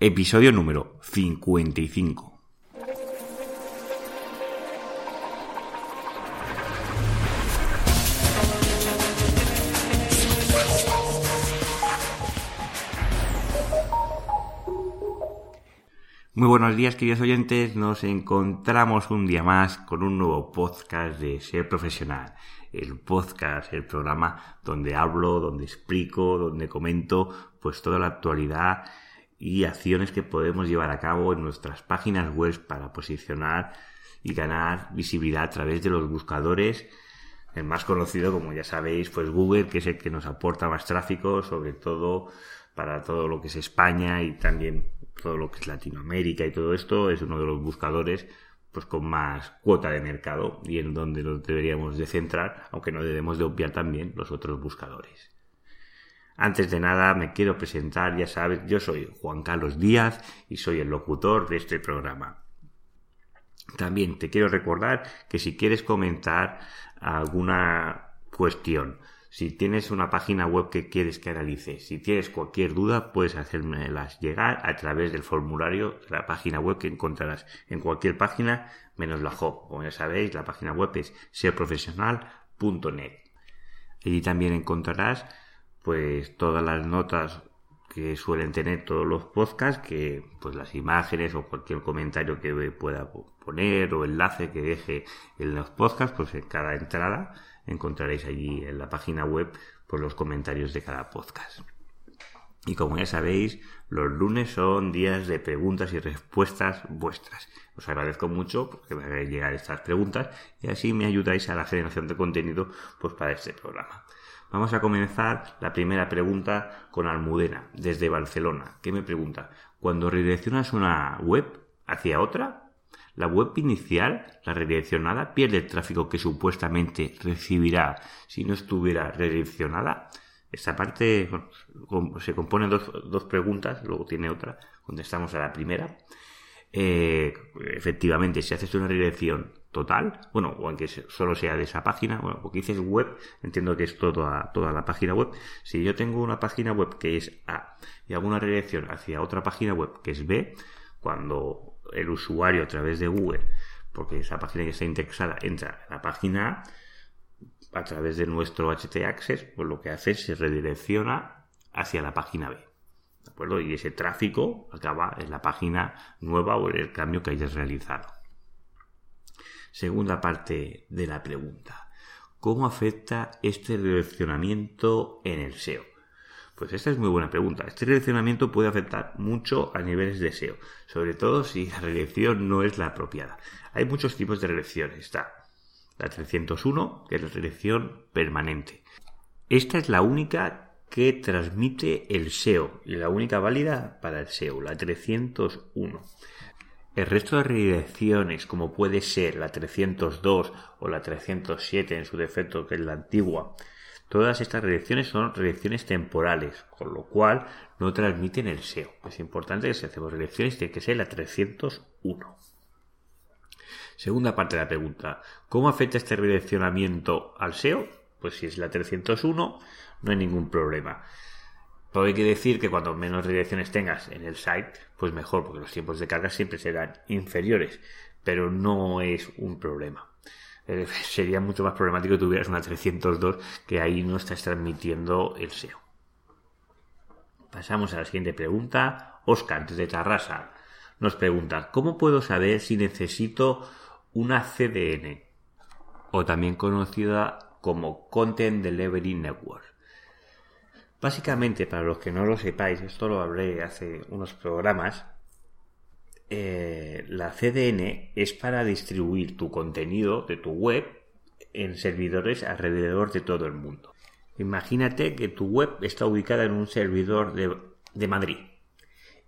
Episodio número 55. Muy buenos días, queridos oyentes. Nos encontramos un día más con un nuevo podcast de Ser Profesional. El podcast, el programa donde hablo, donde explico, donde comento, pues toda la actualidad y acciones que podemos llevar a cabo en nuestras páginas web para posicionar y ganar visibilidad a través de los buscadores. El más conocido, como ya sabéis, pues Google, que es el que nos aporta más tráfico, sobre todo para todo lo que es España y también todo lo que es Latinoamérica y todo esto, es uno de los buscadores pues con más cuota de mercado y en donde nos deberíamos de centrar, aunque no debemos de obviar también los otros buscadores. Antes de nada me quiero presentar, ya sabes, yo soy Juan Carlos Díaz y soy el locutor de este programa. También te quiero recordar que si quieres comentar alguna cuestión si tienes una página web que quieres que analice, si tienes cualquier duda, puedes hacérmelas llegar a través del formulario de la página web que encontrarás en cualquier página menos la home. Como ya sabéis, la página web es serprofesional.net. Allí también encontrarás pues todas las notas que suelen tener todos los podcasts, que pues las imágenes o cualquier comentario que pueda poner o enlace que deje en los podcasts, pues en cada entrada encontraréis allí en la página web por los comentarios de cada podcast. Y como ya sabéis, los lunes son días de preguntas y respuestas vuestras. Os agradezco mucho porque me hagáis llegar estas preguntas y así me ayudáis a la generación de contenido pues, para este programa. Vamos a comenzar la primera pregunta con Almudena, desde Barcelona, que me pregunta, cuando redireccionas una web hacia otra, la web inicial, la redireccionada, pierde el tráfico que supuestamente recibirá si no estuviera redireccionada. Esta parte se compone de dos, preguntas, luego tiene otra, contestamos a la primera. Eh, efectivamente, si haces una redirección total, bueno, o aunque solo sea de esa página, bueno, porque dices web, entiendo que es toda, toda la página web. Si yo tengo una página web que es A y hago una redirección hacia otra página web que es B, cuando el usuario a través de Google, porque esa página ya está indexada, entra a la página A, a través de nuestro HT Access, pues lo que hace es se redirecciona hacia la página B. ¿De acuerdo? Y ese tráfico acaba en la página nueva o en el cambio que hayas realizado. Segunda parte de la pregunta. ¿Cómo afecta este redireccionamiento en el SEO? Pues esta es muy buena pregunta. Este redireccionamiento puede afectar mucho a niveles de SEO, sobre todo si la redirección no es la apropiada. Hay muchos tipos de redirecciones. Está la 301, que es la redirección permanente. Esta es la única que transmite el SEO y la única válida para el SEO, la 301. El resto de redirecciones, como puede ser la 302 o la 307 en su defecto, que es la antigua, Todas estas redirecciones son redirecciones temporales, con lo cual no transmiten el SEO. Es importante que si hacemos redirecciones tiene que ser la 301. Segunda parte de la pregunta. ¿Cómo afecta este redireccionamiento al SEO? Pues si es la 301, no hay ningún problema. Todo hay que decir que cuanto menos redirecciones tengas en el site, pues mejor, porque los tiempos de carga siempre serán inferiores, pero no es un problema. Eh, sería mucho más problemático que tuvieras una 302 que ahí no estás transmitiendo el SEO. Pasamos a la siguiente pregunta. Oscar, desde Tarrasa, nos pregunta, ¿cómo puedo saber si necesito una CDN? O también conocida como Content Delivery Network. Básicamente, para los que no lo sepáis, esto lo hablé hace unos programas, eh, la CDN es para distribuir tu contenido de tu web en servidores alrededor de todo el mundo. Imagínate que tu web está ubicada en un servidor de, Madrid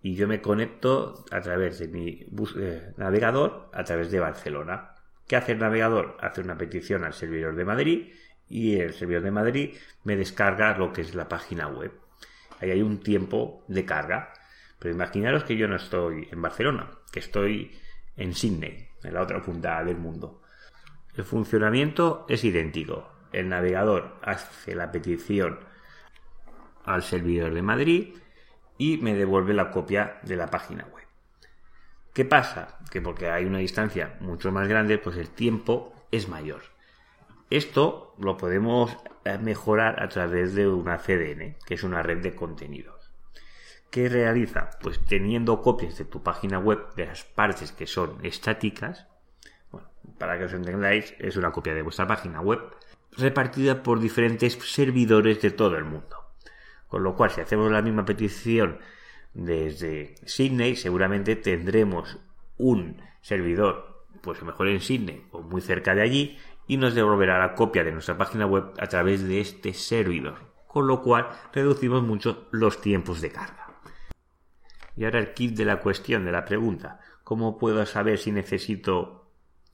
y yo me conecto a través de mi eh, navegador a través de Barcelona. ¿Qué hace el navegador? Hace una petición al servidor de Madrid y el servidor de Madrid me descarga lo que es la página web. Ahí hay un tiempo de carga. Pero imaginaros que yo no estoy en Barcelona, que estoy en Sydney, en la otra punta del mundo. El funcionamiento es idéntico. El navegador hace la petición al servidor de Madrid y me devuelve la copia de la página web. ¿Qué pasa? Que porque hay una distancia mucho más grande, pues el tiempo es mayor. Esto lo podemos eh, mejorar a través de una CDN, que es una red de contenidos. ¿Qué realiza? Pues teniendo copias de tu página web de las partes que son estáticas, bueno, para que os entendáis, es una copia de vuestra página web repartida por diferentes servidores de todo el mundo. Con lo cual, si hacemos la misma petición desde Sydney, seguramente tendremos un servidor, pues mejor en Sydney o muy cerca de allí, y nos devolverá la copia de nuestra página web a través de este servidor. Con lo cual, reducimos mucho los tiempos de carga. Y ahora el kit de la cuestión, de la pregunta. ¿Cómo puedo saber si necesito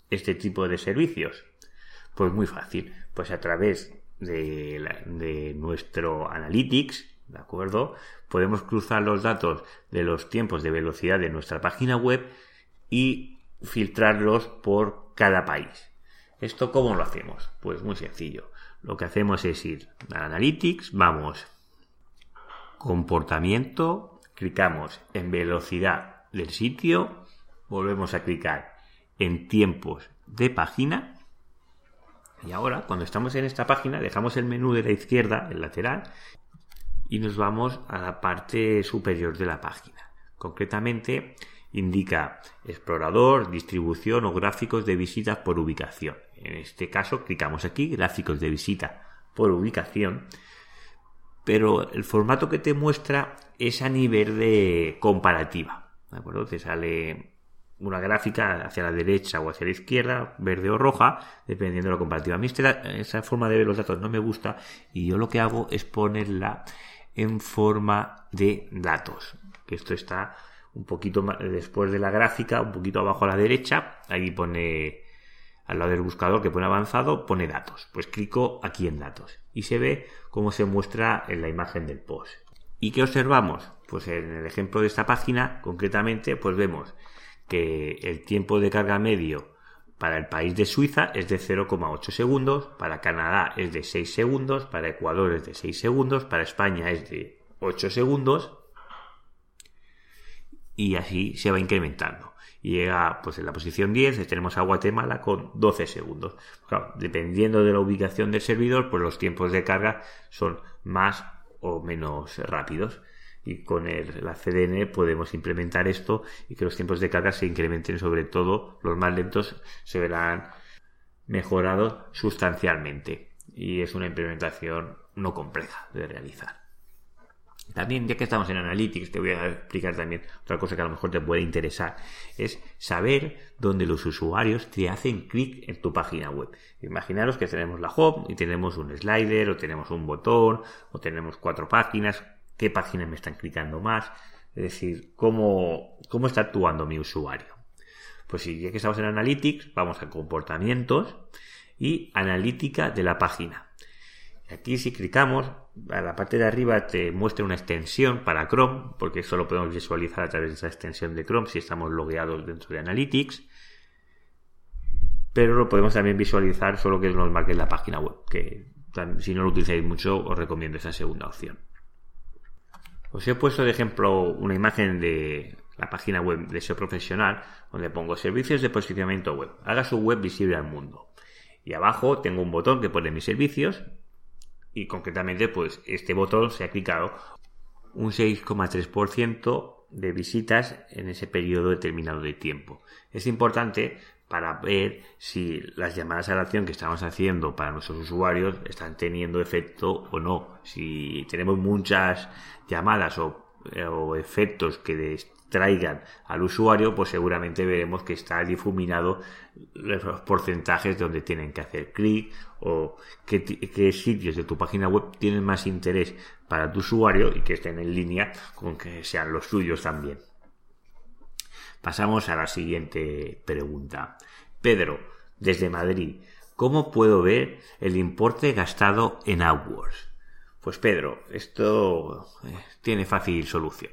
este tipo de servicios? Pues muy fácil, pues a través de, nuestro Analytics, ¿de acuerdo? Podemos cruzar los datos de los tiempos de velocidad de nuestra página web y filtrarlos por cada país. ¿Esto cómo lo hacemos? Pues muy sencillo. Lo que hacemos es ir a Analytics, vamos, comportamiento, clicamos en velocidad del sitio, volvemos a clicar en tiempos de página y ahora, cuando estamos en esta página, dejamos el menú de la izquierda, el lateral, y nos vamos a la parte superior de la página. Concretamente, indica explorador, distribución o gráficos de visita por ubicación. En este caso, clicamos aquí, gráficos de visita por ubicación, pero el formato que te muestra es a nivel de comparativa. ¿De acuerdo? Te sale una gráfica hacia la derecha o hacia la izquierda, verde o roja, dependiendo de la comparativa. A mí este esa forma de ver los datos no me gusta y yo lo que hago es ponerla en forma de datos. Que esto está un poquito más, después de la gráfica, un poquito abajo a la derecha, ahí pone al lado del buscador que pone avanzado, pone datos. Pues clico aquí en datos y se ve cómo se muestra en la imagen del post. ¿Y qué observamos? Pues en el ejemplo de esta página, concretamente, pues vemos que el tiempo de carga medio para el país de Suiza es de 0,8 segundos, para Canadá es de 6 segundos, para Ecuador es de 6 segundos, para España es de 8 segundos y así se va incrementando. Llega pues en la posición 10 tenemos a Guatemala con 12 segundos. dependiendo de la ubicación del servidor, pues los tiempos de carga son más o menos rápidos y con la CDN podemos implementar esto y que los tiempos de carga se incrementen, sobre todo los más lentos se verán mejorados sustancialmente y es una implementación no compleja de realizar. También, ya que estamos en Analytics, te voy a explicar también otra cosa que a lo mejor te puede interesar. Es saber dónde los usuarios te hacen clic en tu página web. Imaginaros que tenemos la home y tenemos un slider o tenemos un botón o tenemos cuatro páginas qué páginas me están clicando más, es decir, cómo, cómo está actuando mi usuario. Pues si ya que estamos en Analytics, vamos a comportamientos y analítica de la página. Aquí si clicamos, a la parte de arriba te muestra una extensión para Chrome, porque eso lo podemos visualizar a través de esa extensión de Chrome si estamos logueados dentro de Analytics. Pero lo podemos también visualizar solo que nos marque la página web, que si no lo utilizáis mucho os recomiendo esa segunda opción. Os he puesto de ejemplo una imagen de la página web de SEO profesional donde pongo servicios de posicionamiento web. Haga su web visible al mundo. Y abajo tengo un botón que pone mis servicios y concretamente pues este botón se ha clicado un 6,3% de visitas en ese periodo determinado de tiempo. Es importante para ver si las llamadas a la acción que estamos haciendo para nuestros usuarios están teniendo efecto o no. Si tenemos muchas llamadas o, efectos que distraigan al usuario, pues seguramente veremos que está difuminado los porcentajes donde tienen que hacer clic o qué, qué sitios de tu página web tienen más interés para tu usuario y que estén en línea con que sean los suyos también. Pasamos a la siguiente pregunta. Pedro, desde Madrid, ¿cómo puedo ver el importe gastado en AdWords? Pues Pedro, esto eh, tiene fácil solución.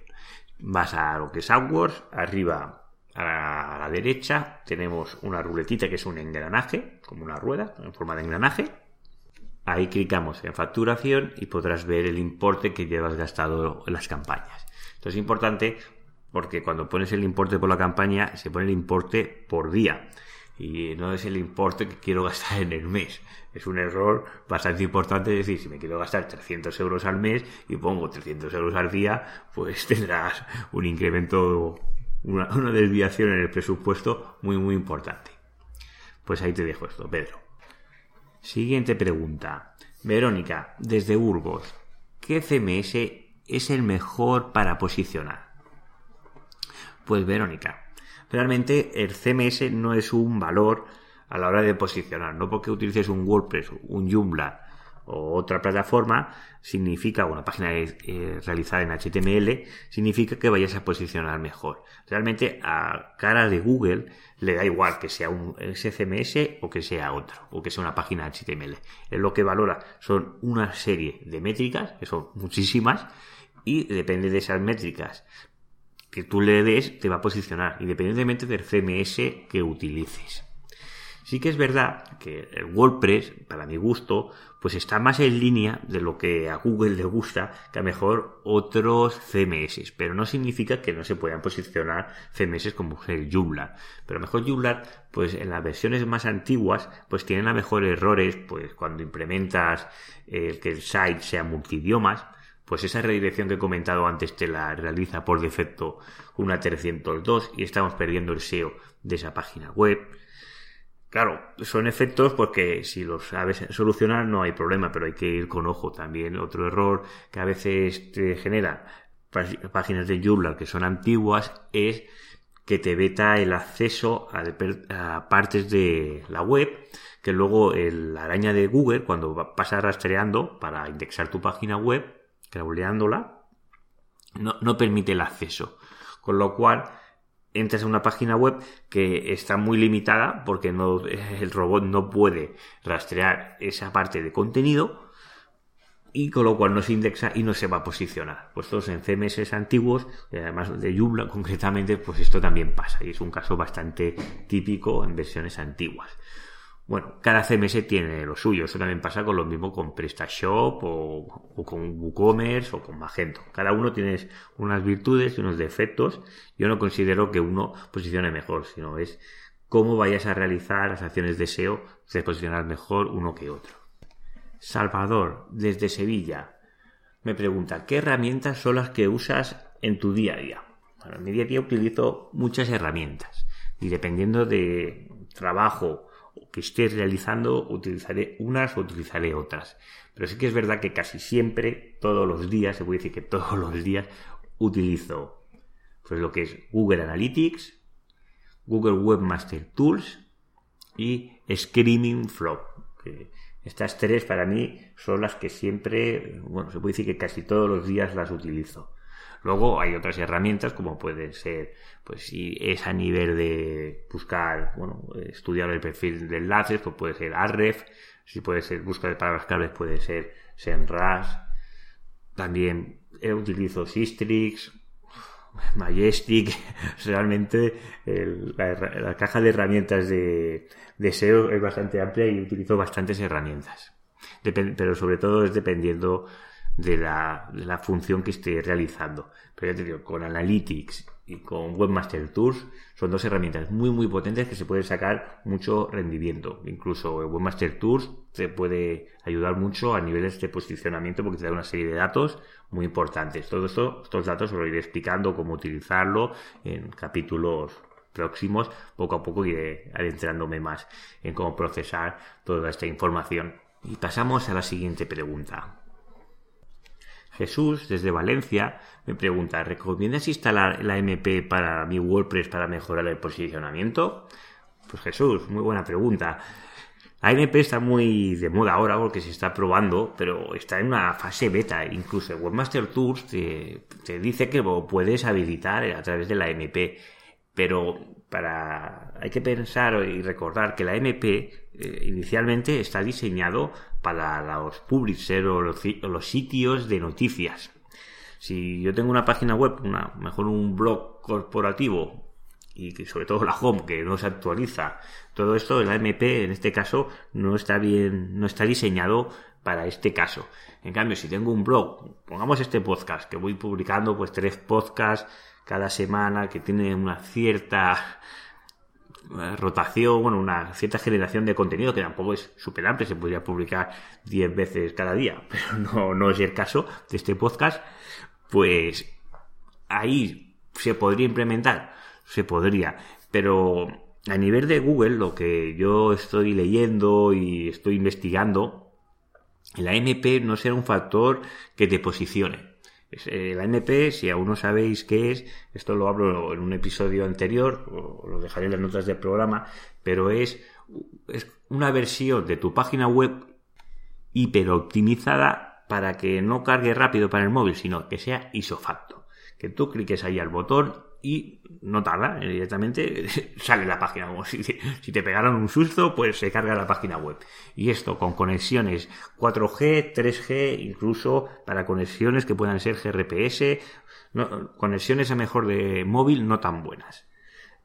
Vas a lo que es AdWords, arriba a la, derecha tenemos una ruletita que es un engranaje, como una rueda en forma de engranaje. Ahí clicamos en facturación y podrás ver el importe que llevas gastado en las campañas. Esto es importante porque cuando pones el importe por la campaña se pone el importe por día y no es el importe que quiero gastar en el mes. Es un error bastante importante decir, si me quiero gastar 300 euros al mes y pongo 300 euros al día, pues tendrás un incremento, una, una desviación en el presupuesto muy, muy importante. Pues ahí te dejo esto, Pedro. Siguiente pregunta. Verónica, desde Burgos, ¿qué CMS es el mejor para posicionar? Pues Verónica, realmente el CMS no es un valor a la hora de posicionar, no porque utilices un WordPress, un Joomla o otra plataforma, significa una página eh, realizada en HTML, significa que vayas a posicionar mejor. Realmente a cara de Google le da igual que sea un SCMS o que sea otro, o que sea una página HTML. Es lo que valora son una serie de métricas, que son muchísimas, y depende de esas métricas que tú le des, te va a posicionar, independientemente del CMS que utilices. Sí que es verdad que el WordPress, para mi gusto, pues está más en línea de lo que a Google le gusta que a mejor otros CMS, pero no significa que no se puedan posicionar CMS como el Joomla. Pero mejor Joomla, pues en las versiones más antiguas, pues tienen a mejor errores, pues cuando implementas el que el site sea multidiomas, pues esa redirección que he comentado antes te la realiza por defecto una 302 y estamos perdiendo el SEO de esa página web. Claro, son efectos porque si los sabes solucionar no hay problema, pero hay que ir con ojo también. Otro error que a veces te genera páginas de Joomla que son antiguas es que te veta el acceso a, partes de la web que luego la araña de Google cuando pasa rastreando para indexar tu página web crawleándola, no, no permite el acceso. Con lo cual, entras a una página web que está muy limitada porque el robot no puede rastrear esa parte de contenido y con lo cual no se indexa y no se va a posicionar. Puestos en CMS antiguos, además de Joomla concretamente, pues esto también pasa y es un caso bastante típico en versiones antiguas. Bueno, cada CMS tiene lo suyo. Eso también pasa con lo mismo con PrestaShop o, con WooCommerce o con Magento. Cada uno tiene unas virtudes y unos defectos. Yo no considero que uno posicione mejor, sino es cómo vayas a realizar las acciones de SEO de posicionar mejor uno que otro. Salvador, desde Sevilla, me pregunta, ¿qué herramientas son las que usas en tu día a día? Bueno, en mi día a día utilizo muchas herramientas y dependiendo de trabajo, que esté realizando, utilizaré unas o utilizaré otras. Pero sí que es verdad que casi siempre, todos los días, se puede decir que todos los días, utilizo pues lo que es Google Analytics, Google Webmaster Tools y Screaming Flow. estas tres para mí son las que siempre, bueno, se puede decir que casi todos los días las utilizo. Luego hay otras herramientas como puede ser, pues si es a nivel de buscar, bueno, estudiar el perfil de enlaces, pues puede ser Arref, si puede ser búsqueda de palabras claves puede ser Senras, también utilizo Sistrix, Majestic, realmente la, caja de herramientas de, de SEO es bastante amplia y utilizo bastantes herramientas. pero sobre todo es dependiendo de la, función que esté realizando. Pero ya te digo, con Analytics y con Webmaster Tools son dos herramientas muy muy potentes que se puede sacar mucho rendimiento. Incluso Webmaster Tools te puede ayudar mucho a niveles de posicionamiento porque te da una serie de datos muy importantes. Todo esto, estos datos os lo iré explicando cómo utilizarlo en capítulos próximos. Poco a poco iré adentrándome más en cómo procesar toda esta información. Y pasamos a la siguiente pregunta. Jesús, desde Valencia, me pregunta, ¿recomiendas instalar la MP para mi WordPress para mejorar el posicionamiento? Pues Jesús, muy buena pregunta. La MP está muy de moda ahora porque se está probando, pero está en una fase beta. Incluso Webmaster Tools te, te dice que lo puedes habilitar a través de la MP. Pero para hay que pensar y recordar que la MP eh, inicialmente está diseñado para los publishers o los, sitios de noticias. Si yo tengo una página web, una, mejor un blog corporativo y que sobre todo la home que no se actualiza, todo esto, el AMP en este caso no está bien, no está diseñado para este caso. En cambio, si tengo un blog, pongamos este podcast, que voy publicando pues tres podcasts cada semana, que tiene una cierta rotación, bueno, una cierta generación de contenido que tampoco es súper amplio, se podría publicar 10 veces cada día, pero no, no es el caso de este podcast, pues ahí se podría implementar, se podría, pero a nivel de Google, lo que yo estoy leyendo y estoy investigando, el AMP no será un factor que te posicione. El AMP, si aún no sabéis qué es, esto lo hablo en un episodio anterior, lo dejaré en las notas del programa, pero es, es una versión de tu página web hiperoptimizada para que no cargue rápido para el móvil, sino que sea isofacto. Que tú cliques ahí al botón y no tarda, directamente sale la página. Como si, si, te pegaron un susto, pues se carga la página web. Y esto con conexiones 4G, 3G, incluso para conexiones que puedan ser GRPS, conexiones a mejor de móvil no tan buenas.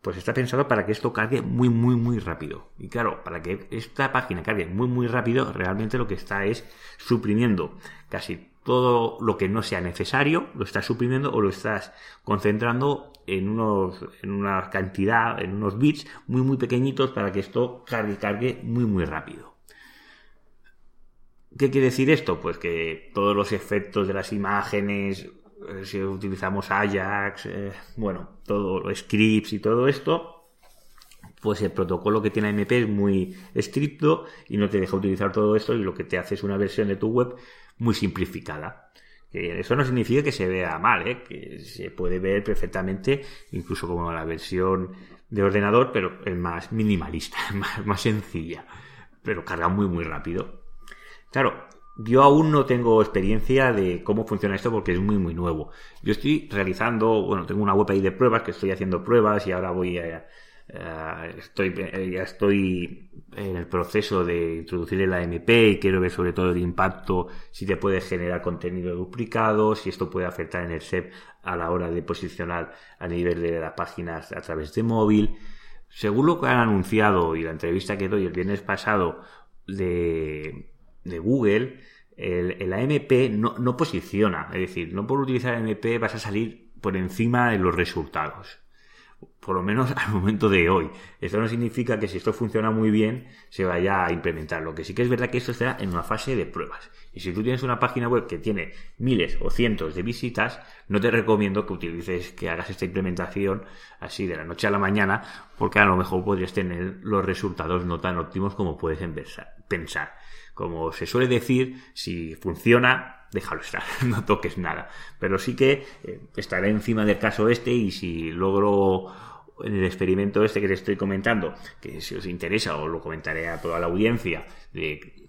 Pues está pensado para que esto cargue muy, muy, muy rápido. Y claro, para que esta página cargue muy, muy rápido, realmente lo que está es suprimiendo casi todo lo que no sea necesario lo estás suprimiendo o lo estás concentrando en unos en una cantidad en unos bits muy muy pequeñitos para que esto cargue cargue muy muy rápido ¿Qué quiere decir esto? Pues que todos los efectos de las imágenes, eh, si utilizamos Ajax, eh, bueno, todo los scripts y todo esto, pues el protocolo que tiene AMP es muy estricto y no te deja utilizar todo esto y lo que te hace es una versión de tu web muy simplificada. Eso no significa que se vea mal, ¿eh? que se puede ver perfectamente, incluso como la versión de ordenador, pero es más minimalista, más, más sencilla, pero carga muy muy rápido. Claro, yo aún no tengo experiencia de cómo funciona esto porque es muy muy nuevo. Yo estoy realizando, bueno, tengo una web ahí de pruebas que estoy haciendo pruebas y ahora voy a, eh, estoy, eh, ya estoy en el proceso de introducir el AMP y quiero ver sobre todo el impacto, si te puede generar contenido duplicado, si esto puede afectar en el SEP a la hora de posicionar a nivel de las páginas a través de móvil. Según lo que han anunciado y la entrevista que doy el viernes pasado de, de Google, el, el AMP no, no posiciona. Es decir, no por utilizar AMP vas a salir por encima de los resultados por lo menos al momento de hoy. Esto no significa que si esto funciona muy bien se vaya a implementar. Lo que sí que es verdad que esto está en una fase de pruebas. Y si tú tienes una página web que tiene miles o cientos de visitas, no te recomiendo que utilices, que hagas esta implementación así de la noche a la mañana, porque a lo mejor podrías tener los resultados no tan óptimos como puedes pensar. Como se suele decir, si funciona, déjalo estar, no toques nada. Pero sí que eh, estaré encima del caso este y si logro en el experimento este que te estoy comentando, que si os interesa os lo comentaré a toda la audiencia de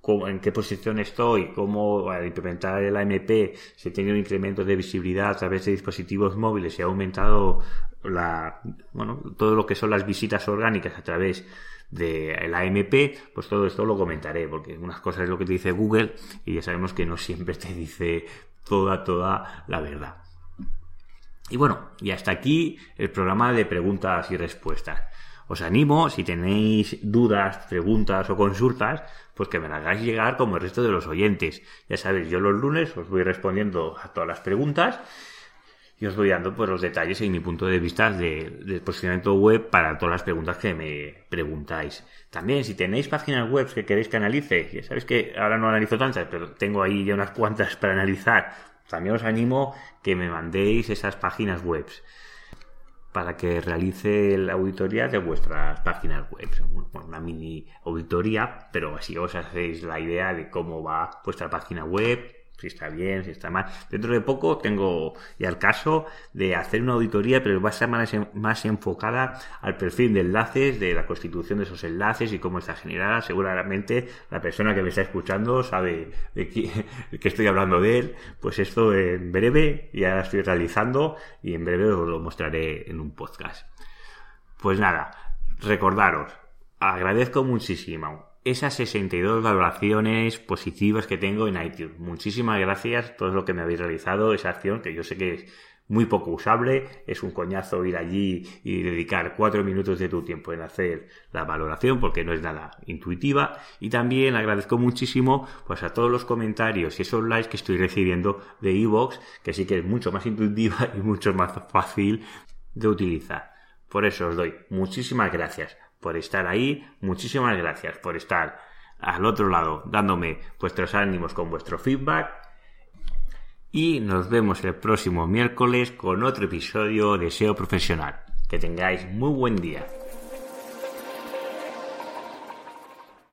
cómo, en qué posición estoy, cómo al implementar el AMP se ha tenido incrementos de visibilidad a través de dispositivos móviles y ha aumentado la, bueno, todo lo que son las visitas orgánicas a través del AMP, pues todo esto lo comentaré, porque unas cosas es lo que te dice Google y ya sabemos que no siempre te dice toda, toda la verdad. Y bueno, y hasta aquí el programa de preguntas y respuestas. Os animo, si tenéis dudas, preguntas o consultas, pues que me las hagáis llegar como el resto de los oyentes. Ya sabéis, yo los lunes os voy respondiendo a todas las preguntas y os voy dando pues, los detalles y mi punto de vista del posicionamiento web para todas las preguntas que me preguntáis. También, si tenéis páginas web que queréis que analice, ya sabéis que ahora no analizo tantas, pero tengo ahí ya unas cuantas para analizar también os animo que me mandéis esas páginas web para que realice la auditoría de vuestras páginas web. una mini auditoría, pero así os hacéis la idea de cómo va vuestra página web, si está bien, si está mal. Dentro de poco tengo ya el caso de hacer una auditoría, pero va a ser más, enfocada al perfil de enlaces, de la constitución de esos enlaces y cómo está generada. Seguramente la persona que me está escuchando sabe de qué, estoy hablando de él. Pues esto en breve ya estoy realizando y en breve os lo mostraré en un podcast. Pues nada, recordaros, agradezco muchísimo esas 62 valoraciones positivas que tengo en iTunes. Muchísimas gracias todo lo que me habéis realizado, esa acción que yo sé que es muy poco usable, es un coñazo ir allí y dedicar cuatro minutos de tu tiempo en hacer la valoración porque no es nada intuitiva y también agradezco muchísimo pues a todos los comentarios y esos likes que estoy recibiendo de iVoox que sí que es mucho más intuitiva y mucho más fácil de utilizar. Por eso os doy muchísimas gracias por estar ahí, muchísimas gracias por estar al otro lado dándome vuestros ánimos con vuestro feedback y nos vemos el próximo miércoles con otro episodio de SEO Profesional. Que tengáis muy buen día.